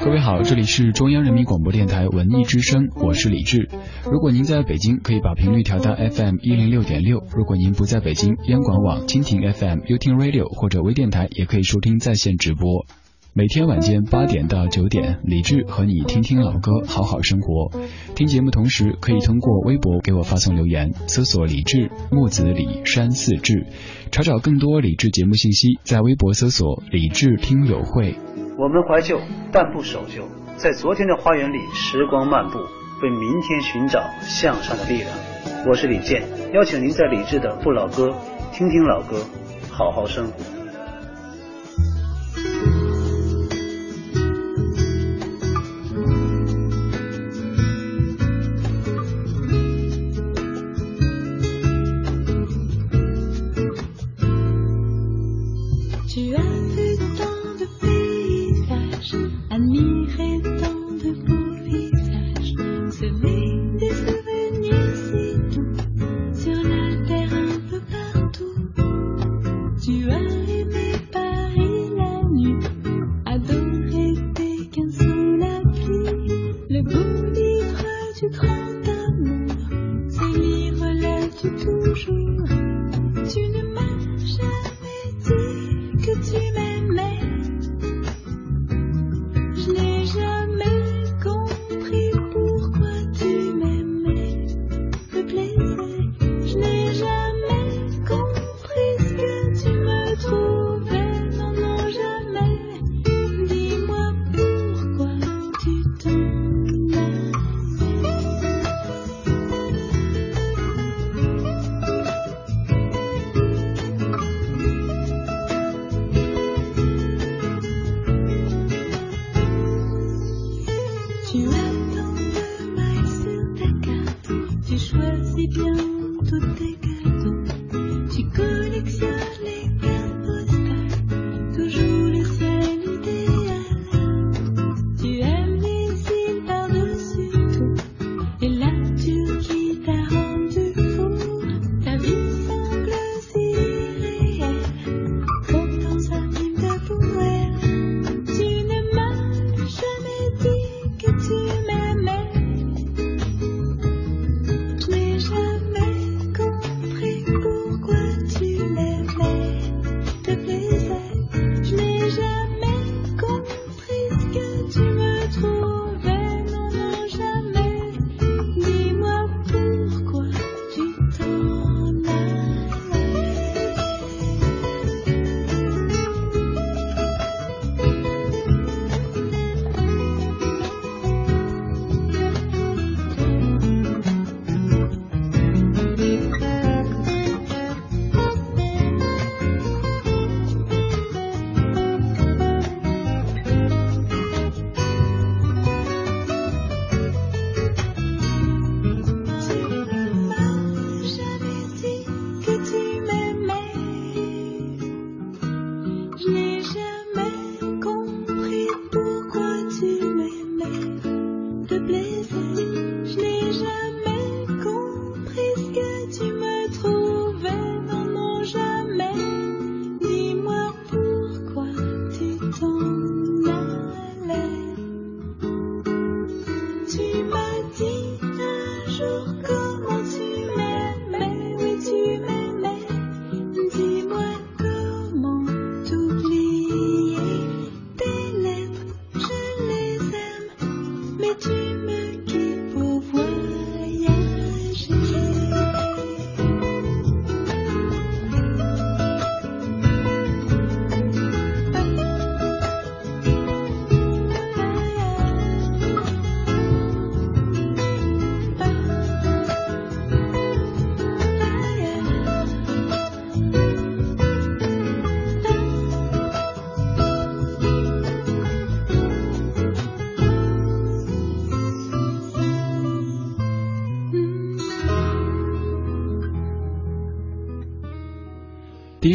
各位好，这里是中央人民广播电台文艺之声，我是李志。如果您在北京，可以把频率调到 FM 一零六点六；如果您不在北京，央广网、蜻蜓 FM、优听 Radio 或者微电台也可以收听在线直播。每天晚间八点到九点，李志和你听听老歌，好好生活。听节目同时，可以通过微博给我发送留言，搜索李志木子李山寺志，查找更多李志节目信息，在微博搜索李志听友会。我们怀旧，但不守旧，在昨天的花园里时光漫步，为明天寻找向上的力量。我是李健，邀请您在李志的不老歌听听老歌，好好生活。admirer tant de beaux.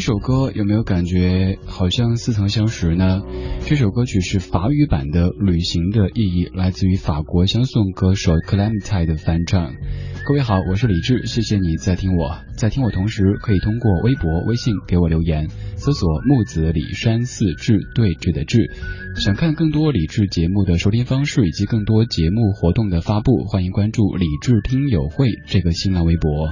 这首歌有没有感觉好像似曾相识呢？这首歌曲是法语版的《旅行的意义》，来自于法国相送歌手 Clementine 的翻唱。各位好，我是李志，谢谢你在听我，在听我同时可以通过微博、微信给我留言，搜索木子李山四志对峙的志。想看更多李志节目的收听方式以及更多节目活动的发布，欢迎关注李志听友会这个新浪微博。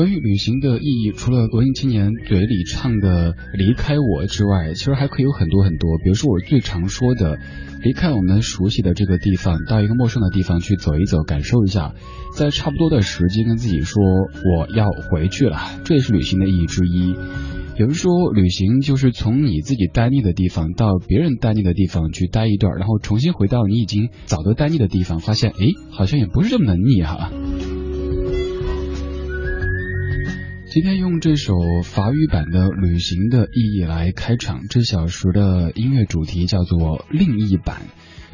关于旅行的意义，除了文艺青年嘴里唱的“离开我”之外，其实还可以有很多很多。比如说，我最常说的，离开我们熟悉的这个地方，到一个陌生的地方去走一走，感受一下，在差不多的时间跟自己说我要回去了，这也是旅行的意义之一。有人说，旅行就是从你自己待腻的地方到别人待腻的地方去待一段，然后重新回到你已经早都待腻的地方，发现哎，好像也不是这么的腻哈。今天用这首法语版的《旅行的意义》来开场，这小时的音乐主题叫做另一版。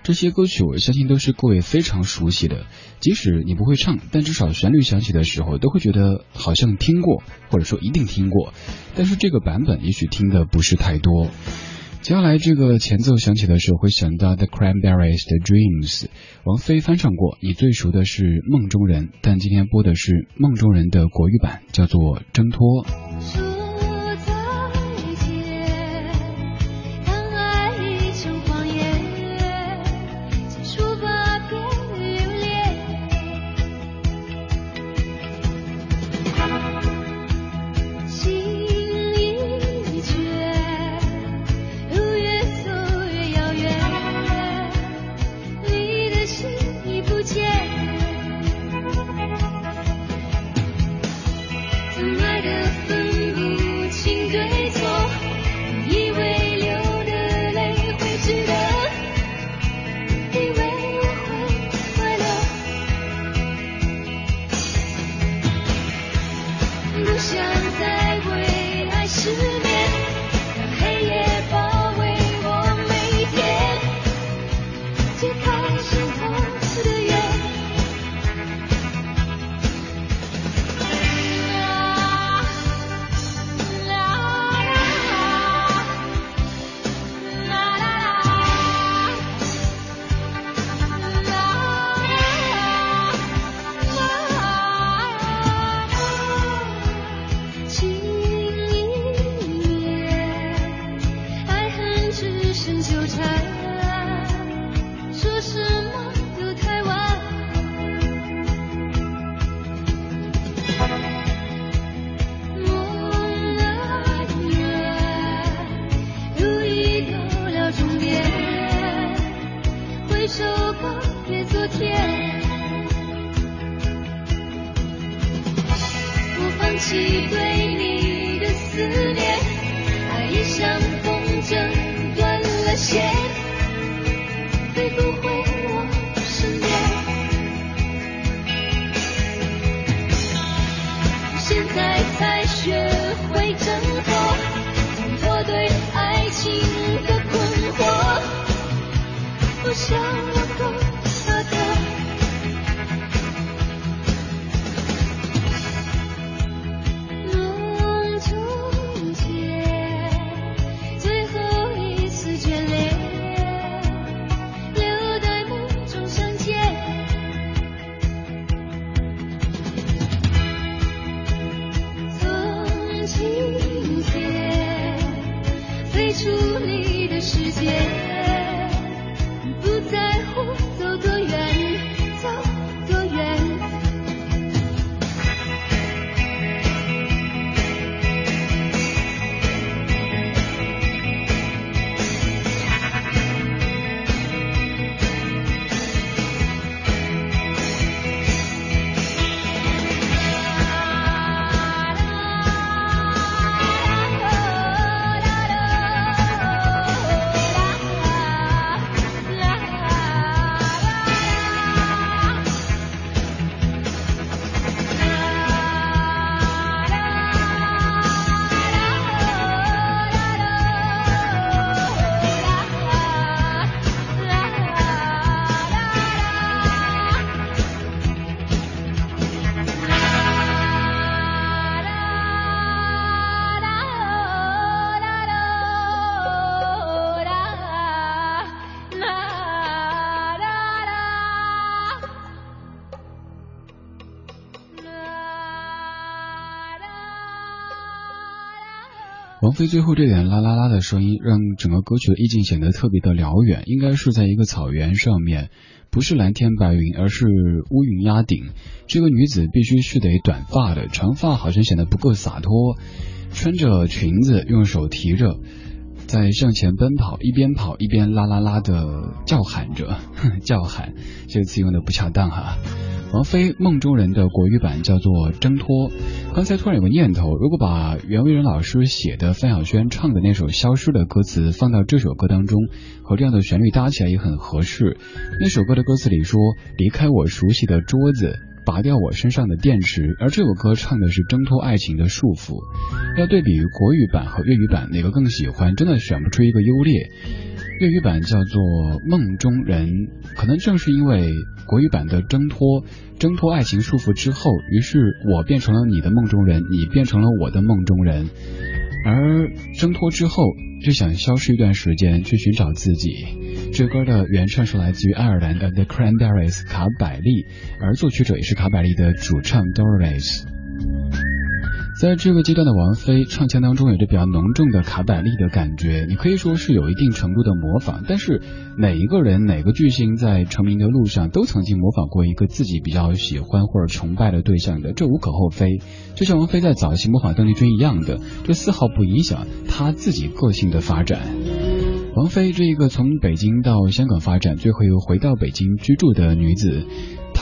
这些歌曲我相信都是各位非常熟悉的，即使你不会唱，但至少旋律响起的时候都会觉得好像听过，或者说一定听过。但是这个版本也许听的不是太多。接下来这个前奏响起的时候，会想到 The Cranberries 的 Dreams，王菲翻唱过。你最熟的是《梦中人》，但今天播的是《梦中人》的国语版，叫做《挣脱》。王菲最后这点啦啦啦的声音，让整个歌曲的意境显得特别的辽远，应该是在一个草原上面，不是蓝天白云，而是乌云压顶。这个女子必须是得短发的，长发好像显得不够洒脱。穿着裙子，用手提着。在向前奔跑，一边跑一边啦啦啦的叫喊着，叫喊这个词用的不恰当哈。王菲《梦中人》的国语版叫做《挣脱》。刚才突然有个念头，如果把袁惟仁老师写的、范晓萱唱的那首《消失》的歌词放到这首歌当中，和这样的旋律搭起来也很合适。那首歌的歌词里说：“离开我熟悉的桌子。”拔掉我身上的电池，而这首歌唱的是挣脱爱情的束缚。要对比国语版和粤语版，哪个更喜欢？真的选不出一个优劣。粤语版叫做《梦中人》，可能正是因为国语版的挣脱，挣脱爱情束缚之后，于是我变成了你的梦中人，你变成了我的梦中人。而挣脱之后，就想消失一段时间，去寻找自己。这歌的原唱是来自于爱尔兰的 The Cranberries 卡百利，而作曲者也是卡百利的主唱 Doris。在这个阶段的王菲唱腔当中有着比较浓重的卡百利的感觉，你可以说是有一定程度的模仿。但是哪一个人哪个巨星在成名的路上都曾经模仿过一个自己比较喜欢或者崇拜的对象的，这无可厚非。就像王菲在早期模仿邓丽君一样的，这丝毫不影响她自己个性的发展。王菲这一个从北京到香港发展，最后又回到北京居住的女子。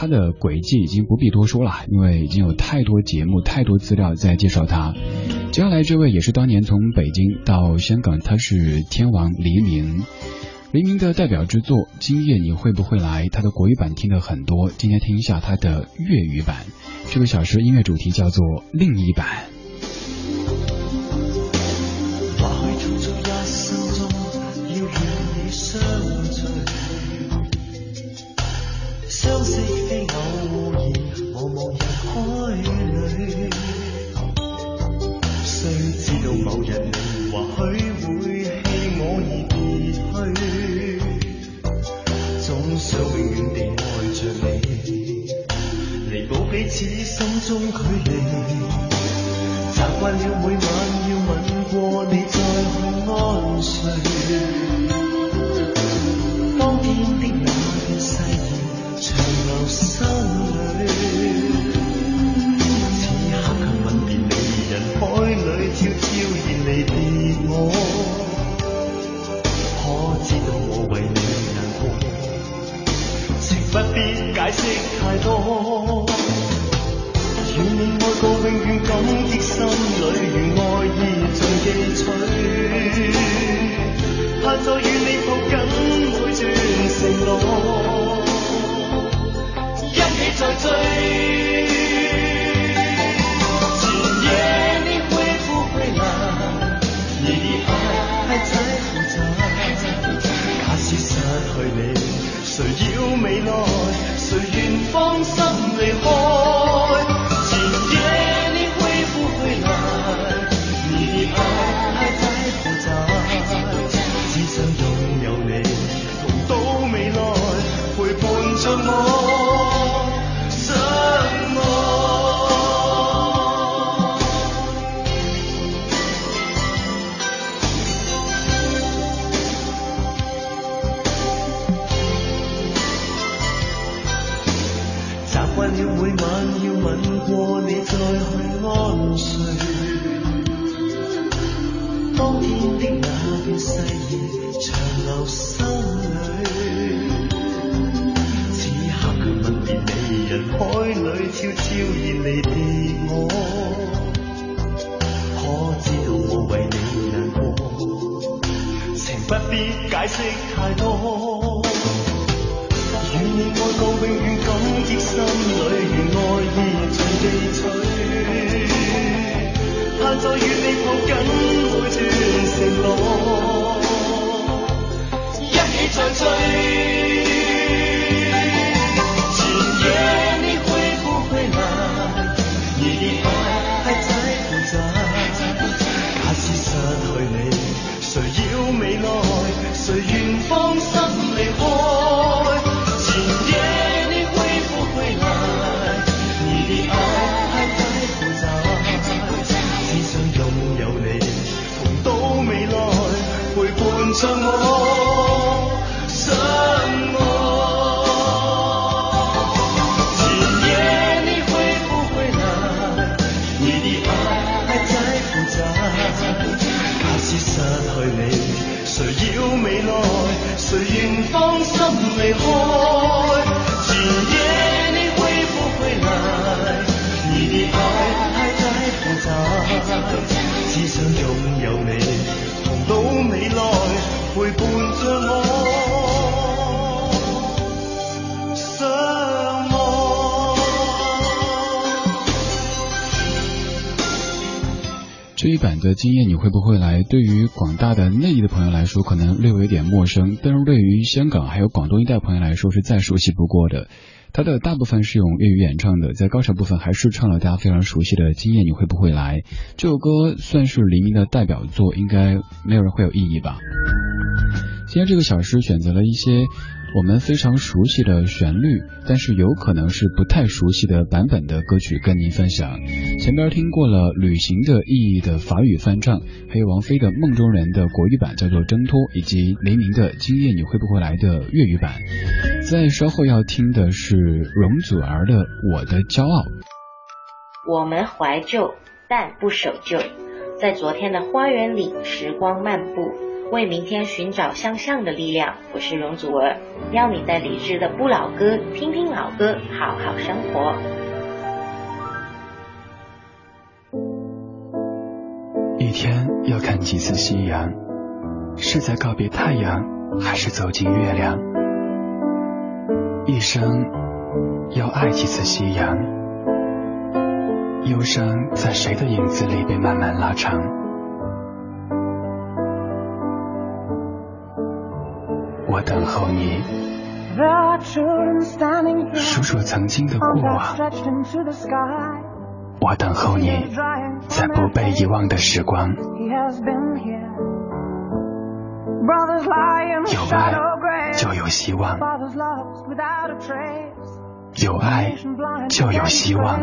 他的轨迹已经不必多说了因为已经有太多节目太多资料在介绍他。接下来这位也是当年从北京到香港他是天王黎明。黎明的代表之作今夜你会不会来他的国语版听得很多？今天听一下他的粤语版。这个小说音乐主题叫做另一版。到某日你或许会弃我而别去，总想永远地爱着你，弥补彼此心中距离。习惯了每晚要吻过你再安睡，当天的那段誓言长留心。息太多愿你爱过永远感激心里愿爱意尽记取盼再与你抱紧每段承诺一起再追。放心离开。解释太多。与你。爱过永远感激心里。愿爱意尽记取盼再与你抱紧每段承诺一起再追我什么？今夜你会不会来你的爱还在不在假使失去你谁要未来谁愿放心离开版的《今夜你会不会来》，对于广大的内地的朋友来说，可能略微有点陌生，但是对于香港还有广东一带朋友来说，是再熟悉不过的。它的大部分是用粤语演唱的，在高潮部分还是唱了大家非常熟悉的《今夜你会不会来》这首歌，算是黎明的代表作，应该没有人会有异议吧。今天这个小时选择了一些。我们非常熟悉的旋律，但是有可能是不太熟悉的版本的歌曲跟您分享。前边听过了《旅行的意义》的法语翻唱，还有王菲的《梦中人》的国语版叫做《挣脱》，以及黎明的《今夜你会不会来》的粤语版。在稍后要听的是容祖儿的《我的骄傲》。我们怀旧，但不守旧，在昨天的花园里，时光漫步。为明天寻找向上的力量，我是容祖儿，邀你在理智的不老歌听听老歌，好好生活。一天要看几次夕阳？是在告别太阳，还是走进月亮？一生要爱几次夕阳？忧伤在谁的影子里被慢慢拉长？我等候你，数数曾经的过往。我等候你，在不被遗忘的时光。有爱就有希望，有爱就有希望。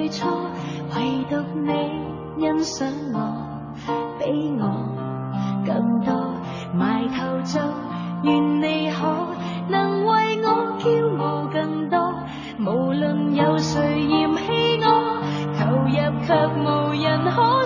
最初唯独你欣赏我比我更多。埋头做愿你可能为我骄傲更多。无论有谁嫌弃我投入却无人可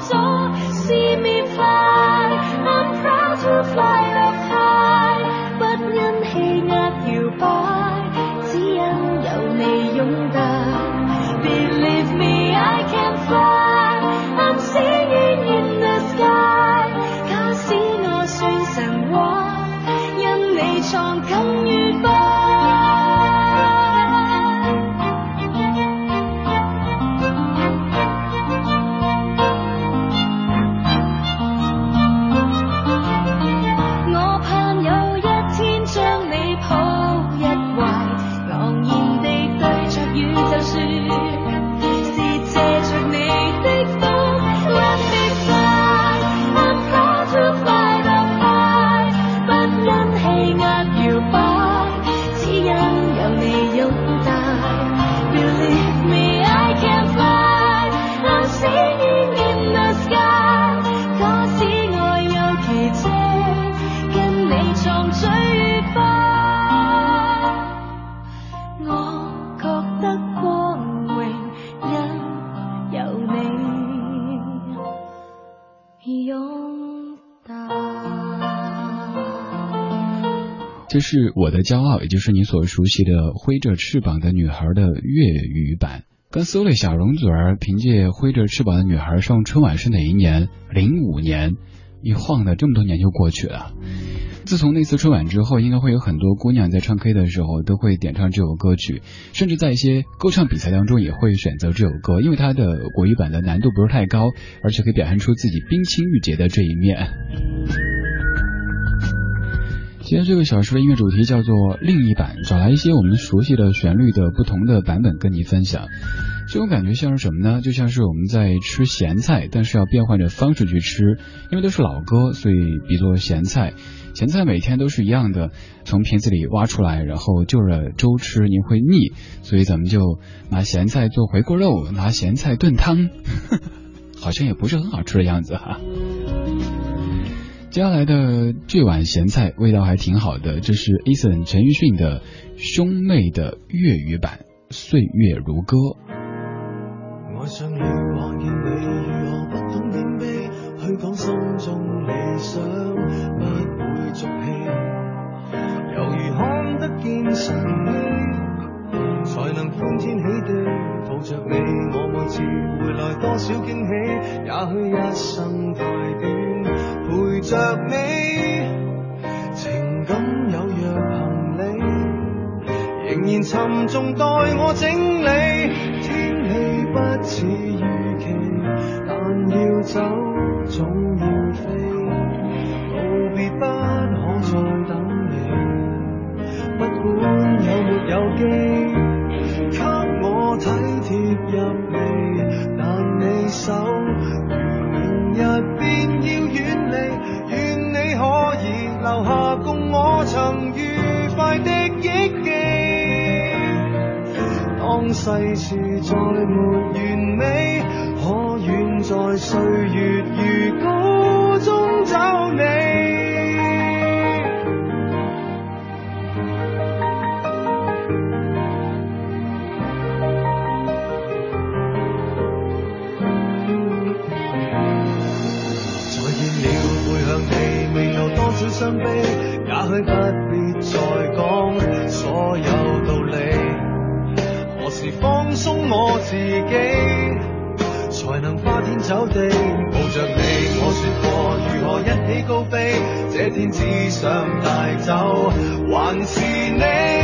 这是我的骄傲，也就是你所熟悉的《挥着翅膀的女孩》的粤语版。刚搜了一下，容祖儿凭借《挥着翅膀的女孩》上春晚是哪一年？零五年，一晃的这么多年就过去了。自从那次春晚之后，应该会有很多姑娘在唱 K 的时候都会点唱这首歌曲，甚至在一些歌唱比赛当中也会选择这首歌，因为它的国语版的难度不是太高，而且可以表现出自己冰清玉洁的这一面。今天这个小时的音乐主题叫做另一版，找来一些我们熟悉的旋律的不同的版本跟你分享。这种感觉像是什么呢？就像是我们在吃咸菜，但是要变换着方式去吃，因为都是老歌，所以比作咸菜。咸菜每天都是一样的，从瓶子里挖出来，然后就着粥吃，您会腻，所以咱们就拿咸菜做回锅肉，拿咸菜炖汤，好像也不是很好吃的样子哈。接下来的这碗咸菜味道还挺好的，这是 Eason 陈奕迅的兄妹的粤语版《岁月如歌》。爱上你，看见你如何不懂谦卑，去讲心中理想，不会俗气，犹如看得见神迹，才能欢天喜地抱着你。我每次回来多少惊喜，也许一生太短，着你，情感有若行李，仍然沉重待我整理。天气不似预期，但要走总要飞，告别不可再等你。不管有没有机，给我体贴入微，但你手世事再没完美，可愿在岁月如歌中找你？再见了，背向你，未有多少伤悲，也许不必再讲所有。松我自己，才能花天酒地抱着你。我说过如何一起高飞，这天只想带走，还是你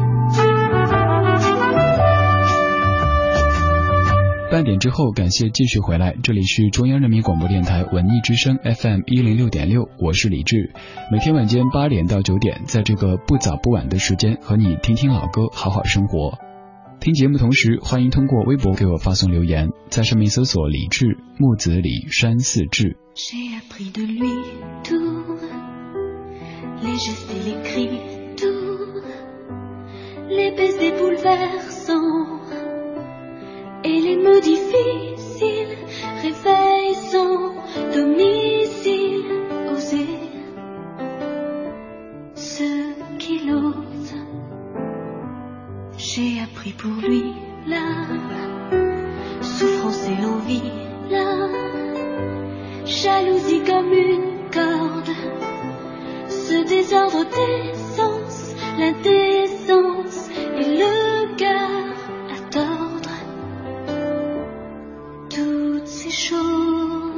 半点之后，感谢继续回来，这里是中央人民广播电台文艺之声 FM 一零六点六，我是李志，每天晚间八点到九点，在这个不早不晚的时间，和你听听老歌，好好生活。听节目同时，欢迎通过微博给我发送留言，在上面搜索李志木子李山四志。Et les mots difficiles réveillent son domicile. Osé. Ce qu'il ose, j'ai appris pour lui la souffrance et l'envie, la jalousie comme une corde, ce désordre des sens, l'indécence et le cœur 说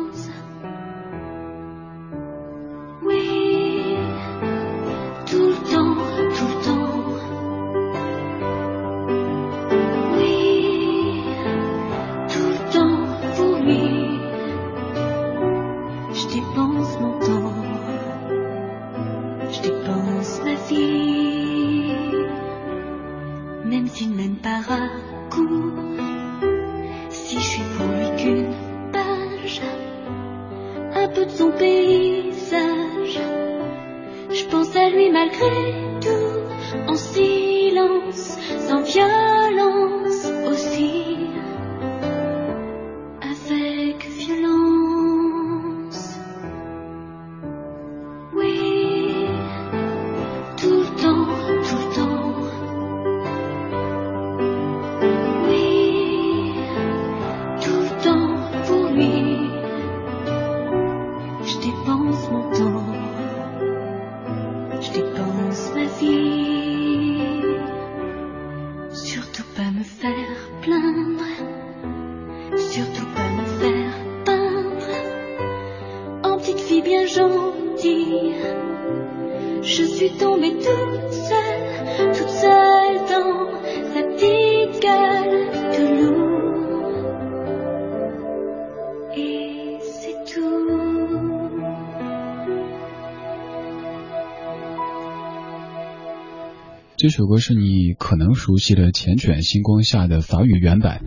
这首歌是你可能熟悉的《缱绻星光下》的法语原版，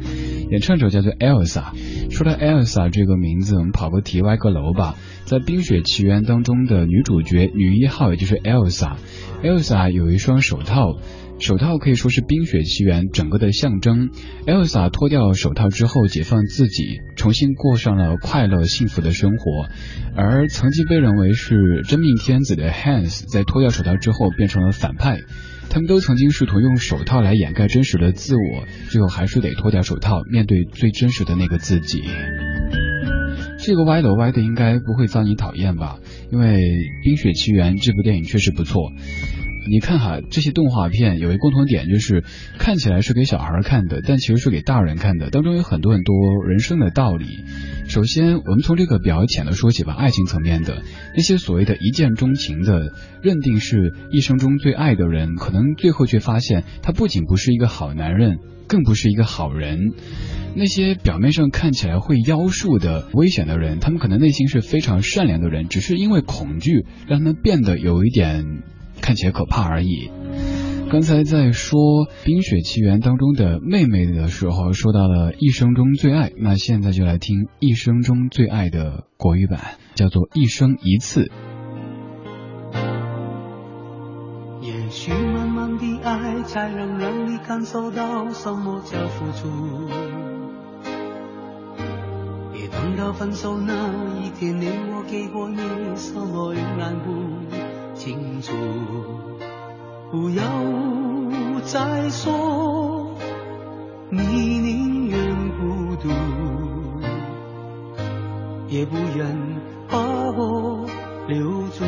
演唱者叫做 Elsa。说到 Elsa 这个名字，我们跑个题歪个楼吧。在《冰雪奇缘》当中的女主角女一号，也就是 Elsa。Elsa 有一双手套，手套可以说是《冰雪奇缘》整个的象征。Elsa 脱掉手套之后，解放自己，重新过上了快乐幸福的生活。而曾经被认为是真命天子的 Hans，在脱掉手套之后变成了反派。他们都曾经试图用手套来掩盖真实的自我，最后还是得脱掉手套，面对最真实的那个自己。这个歪楼歪的应该不会遭你讨厌吧？因为《冰雪奇缘》这部电影确实不错。你看哈，这些动画片有一共同点，就是看起来是给小孩看的，但其实是给大人看的，当中有很多很多人生的道理。首先，我们从这个比较浅的说起吧，爱情层面的那些所谓的一见钟情的，认定是一生中最爱的人，可能最后却发现他不仅不是一个好男人，更不是一个好人。那些表面上看起来会妖术的危险的人，他们可能内心是非常善良的人，只是因为恐惧让他们变得有一点看起来可怕而已。刚才在说《冰雪奇缘》当中的妹妹的时候，说到了一生中最爱，那现在就来听一生中最爱的国语版，叫做《一生一次》。也许慢慢的爱才能让你感受到什么叫付出。别等到分手那一天，连我给过你什么仍然不清楚。不要再说你宁愿孤独，也不愿把我留住。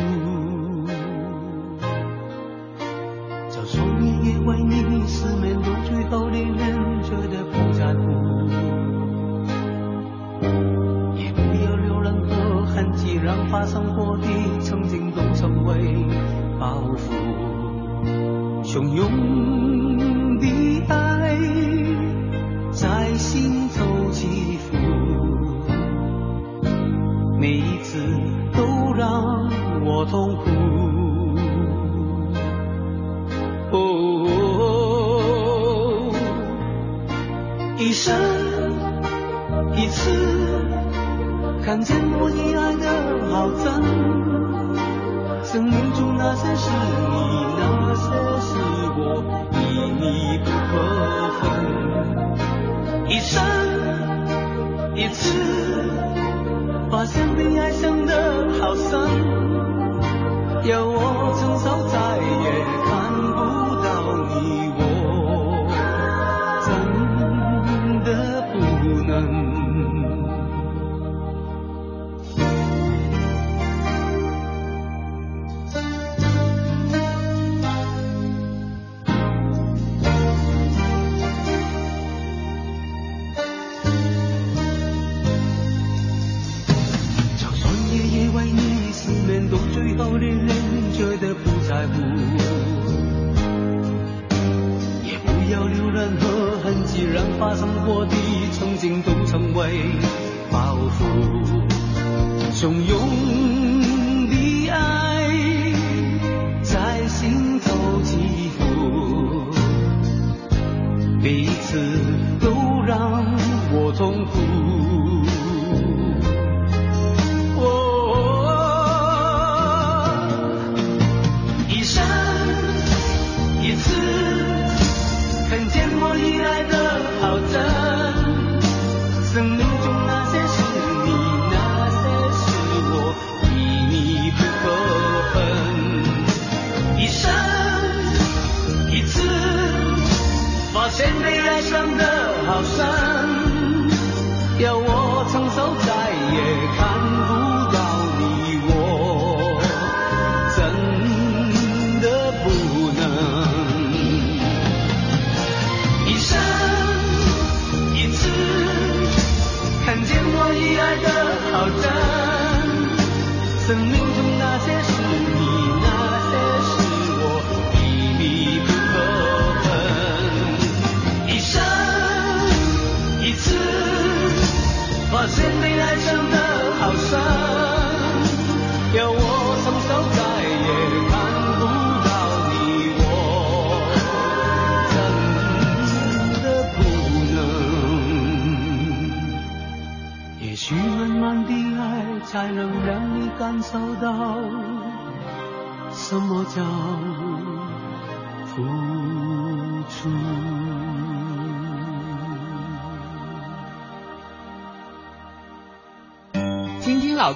汹涌我心，由我亲手。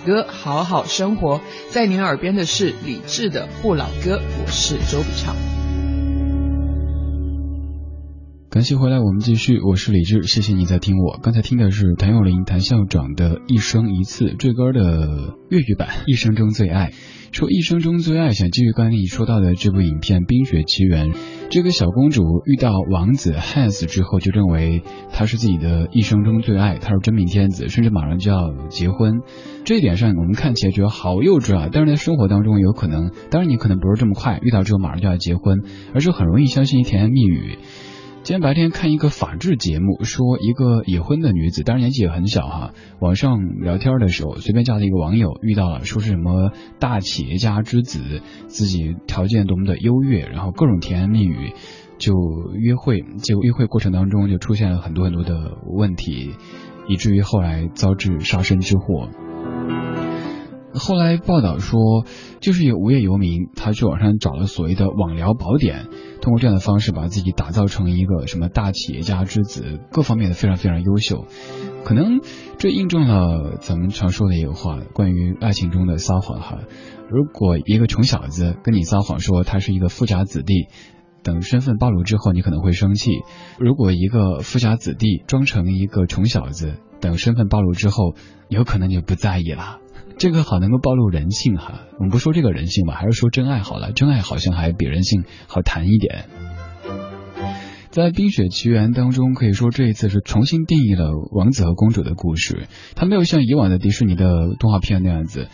歌，好好生活。在您耳边的是李志的《不老歌》，我是周笔畅。感谢回来，我们继续。我是李志，谢谢你在听我。刚才听的是谭咏麟、谭校长的《一生一次》这歌的粤语版《一生中最爱》。说一生中最爱，想继续刚才你说到的这部影片《冰雪奇缘》，这个小公主遇到王子 Hans 之后，就认为他是自己的一生中最爱，他是真命天子，甚至马上就要结婚。这一点上，我们看起来觉得好幼稚啊！但是在生活当中，有可能，当然你可能不是这么快遇到之后马上就要结婚，而是很容易相信一甜言蜜语。今天白天看一个法制节目，说一个已婚的女子，当然年纪也很小哈。网上聊天的时候，随便加了一个网友，遇到了说是什么大企业家之子，自己条件多么的优越，然后各种甜言蜜语，就约会，结果约会过程当中就出现了很多很多的问题，以至于后来遭致杀身之祸。后来报道说，就是有无业游民，他去网上找了所谓的网聊宝典，通过这样的方式把自己打造成一个什么大企业家之子，各方面的非常非常优秀。可能这印证了咱们常说的一个话，关于爱情中的撒谎哈。如果一个穷小子跟你撒谎说他是一个富家子弟，等身份暴露之后，你可能会生气；如果一个富家子弟装成一个穷小子，等身份暴露之后，有可能你就不在意了。这个好能够暴露人性哈，我们不说这个人性吧，还是说真爱好了，真爱好像还比人性好谈一点。在《冰雪奇缘》当中，可以说这一次是重新定义了王子和公主的故事，它没有像以往的迪士尼的动画片那样子。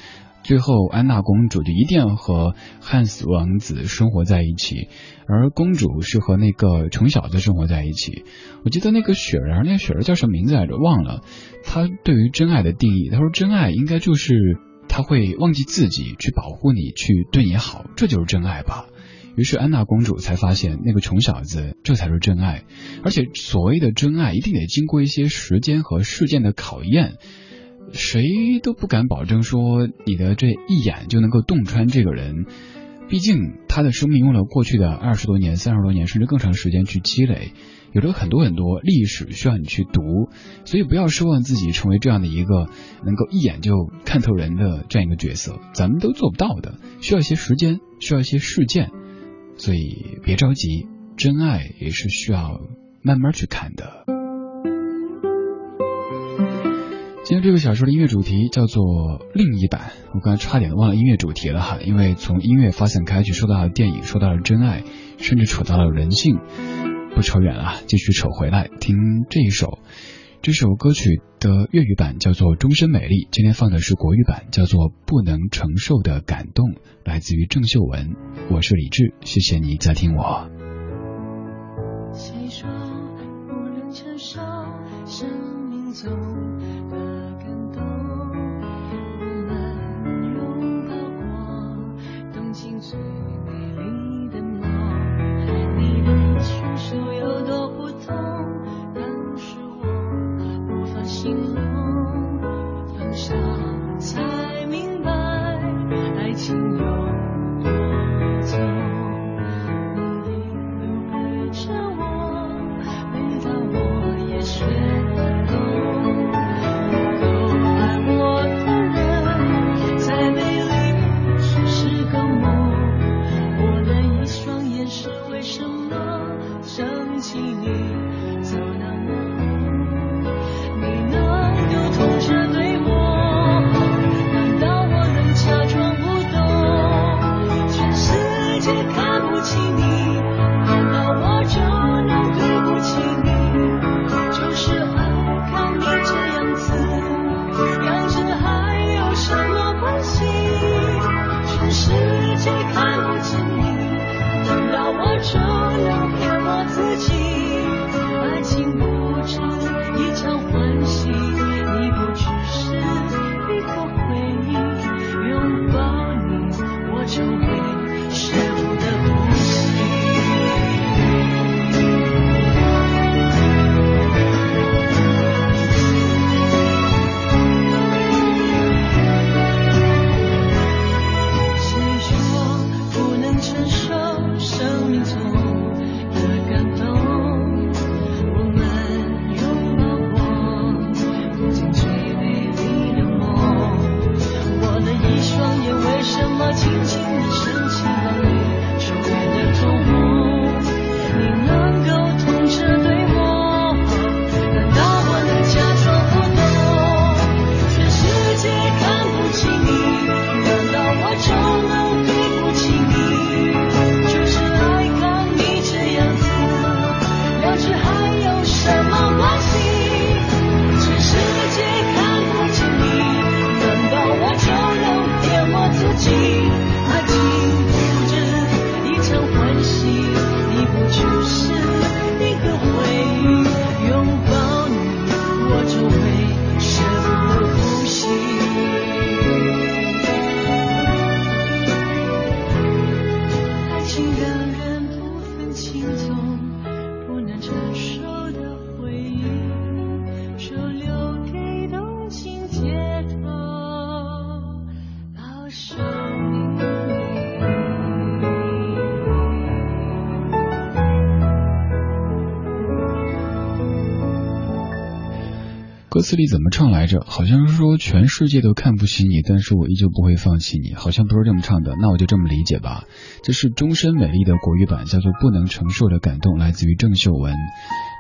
最后，安娜公主就一定要和汉斯王子生活在一起，而公主是和那个穷小子生活在一起。我记得那个雪人，那个雪人叫什么名字来着？忘了。他对于真爱的定义，他说真爱应该就是他会忘记自己去保护你，去对你好，这就是真爱吧。于是安娜公主才发现，那个穷小子这才是真爱。而且所谓的真爱，一定得经过一些时间和事件的考验。谁都不敢保证说你的这一眼就能够洞穿这个人，毕竟他的生命用了过去的二十多年、三十多年甚至更长时间去积累，有着很多很多历史需要你去读，所以不要奢望自己成为这样的一个能够一眼就看透人的这样一个角色，咱们都做不到的，需要一些时间，需要一些事件，所以别着急，真爱也是需要慢慢去看的。今天这个小说的音乐主题叫做另一版，我刚才差点忘了音乐主题了哈，因为从音乐发散开去，说到了电影，说到了真爱，甚至扯到了人性，不扯远了，继续扯回来听这一首，这首歌曲的粤语版叫做《终身美丽》，今天放的是国语版，叫做《不能承受的感动》，来自于郑秀文。我是李志，谢谢你在听我。里怎么唱来着？好像是说全世界都看不起你，但是我依旧不会放弃你，好像不是这么唱的。那我就这么理解吧。这是终身美丽的国语版，叫做《不能承受的感动》，来自于郑秀文。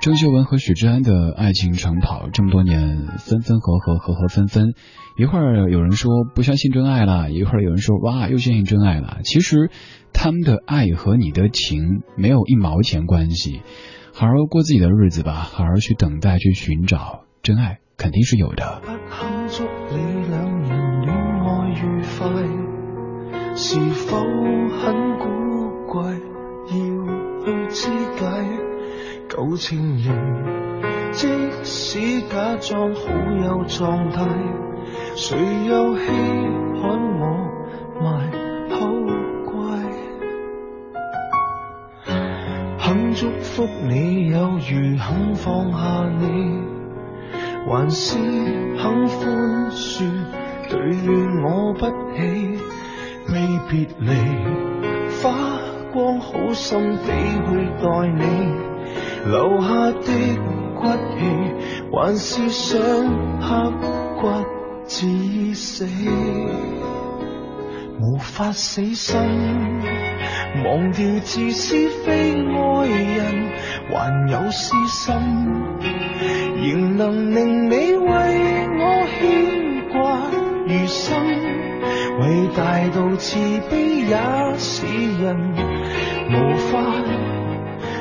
郑秀文和许志安的爱情长跑这么多年，分分合合，合合分分。一会儿有人说不相信真爱了，一会儿有人说哇又相信真爱了。其实他们的爱和你的情没有一毛钱关系。好好过自己的日子吧，好好去等待，去寻找。真爱肯定是有的。不幸祝你兩人戀愛愉快，是否很古怪？要去肢解舊情人，即使假裝好有狀態，誰又稀罕我賣好乖？肯祝福你，有如肯放下你。還是肯宽恕，對我不起，未別離，花光好心地去待你，留下的骨氣，還是想刻骨致死，無法死心，忘掉自私非爱人，還有私心。仍能令你為我牽掛餘生，伟大到慈悲也是人，無法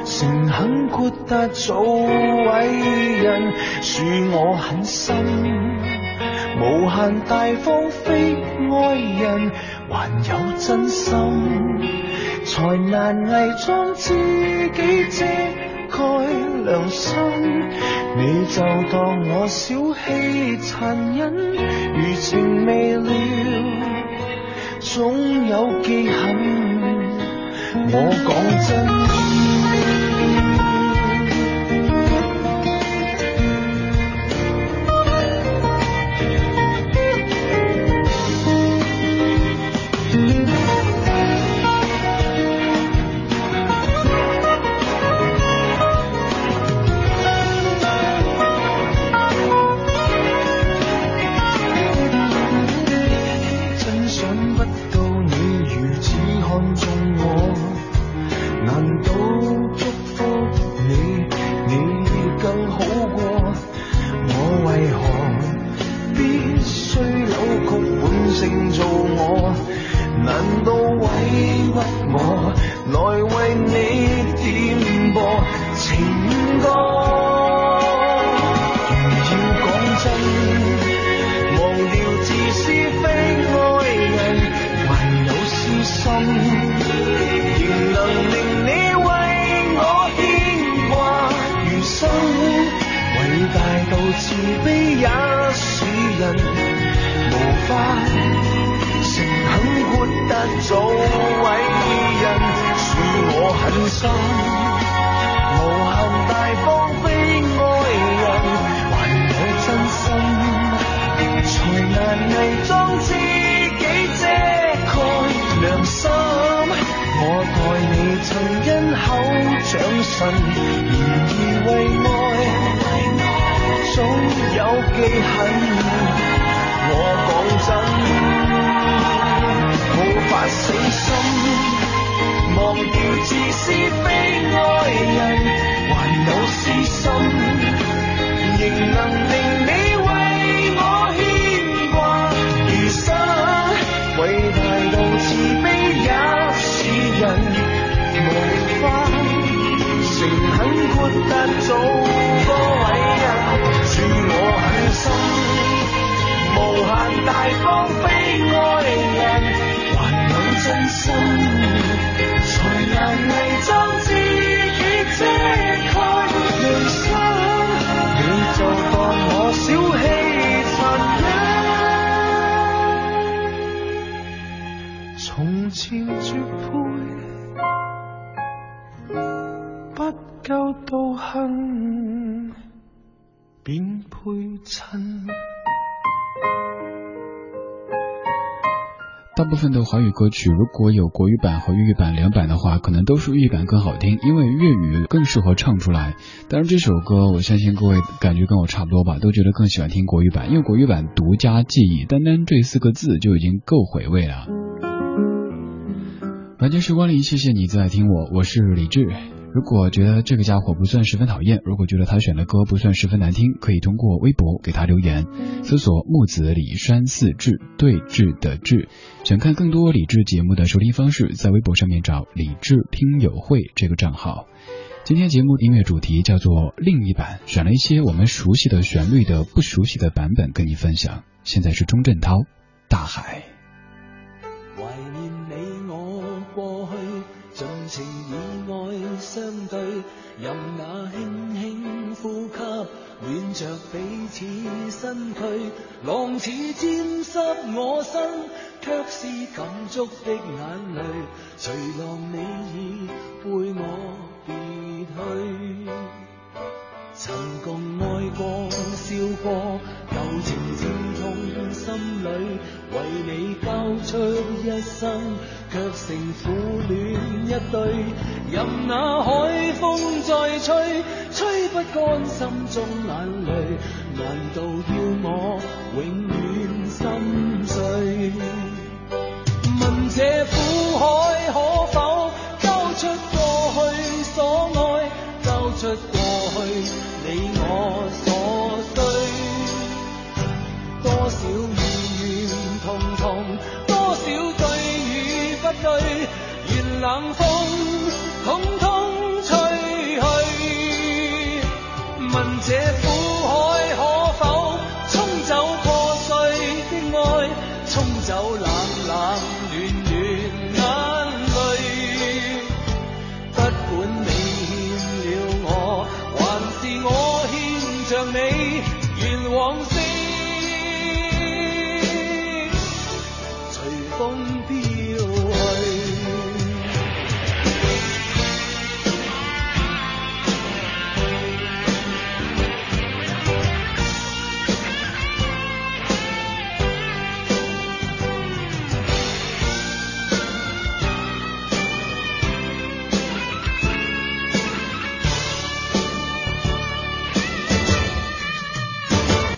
誠懇豁達做偉人，恕我狠心，無限大方非愛人，還有真心，才难伪装自己遮盖良心，你就当我小气残忍，余情未了，总有记恨。我讲真。從前絕配，不夠道行，便配襯。大部分的华语歌曲，如果有国语版和粤语版两版的话，可能都是粤语版更好听，因为粤语更适合唱出来。当然，这首歌我相信各位感觉跟我差不多吧，都觉得更喜欢听国语版，因为国语版独家记忆，单单这四个字就已经够回味了。晚间时光里，谢谢你在听我，我是李志。如果觉得这个家伙不算十分讨厌，如果觉得他选的歌不算十分难听，可以通过微博给他留言，搜索木子李山四志对峙的志。想看更多李志节目的收听方式，在微博上面找李志听友会这个账号。今天节目音乐主题叫做另一版，选了一些我们熟悉的旋律的不熟悉的版本跟你分享。现在是钟镇涛，《大海》。情以愛相對，任那輕輕呼吸，暖着彼此身躯，浪似沾濕我身，卻是感觸的眼淚，隨浪你已背我別去。曾共愛過、笑過，舊情痛心里为你交出一生，却成苦恋一对。任那海风再吹，吹不干心中眼泪。难道要我永远心碎？问这苦海